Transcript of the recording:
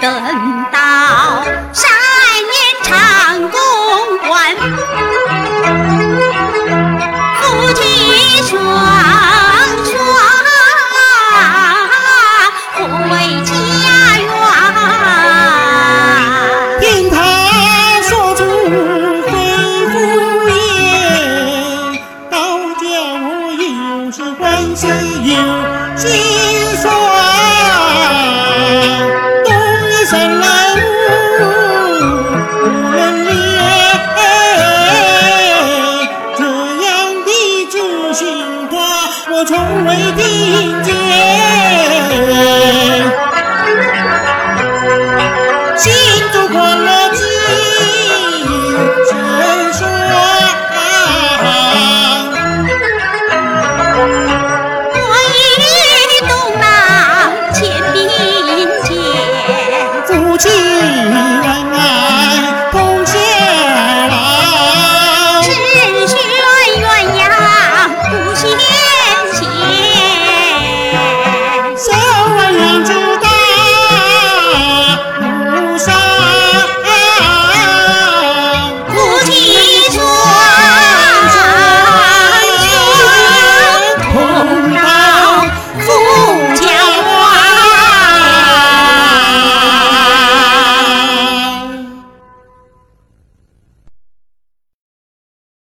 等到三年长公关，夫妻双双回家园。听他说出恢复命，刀剑无意，又是官司有心酸。দিছে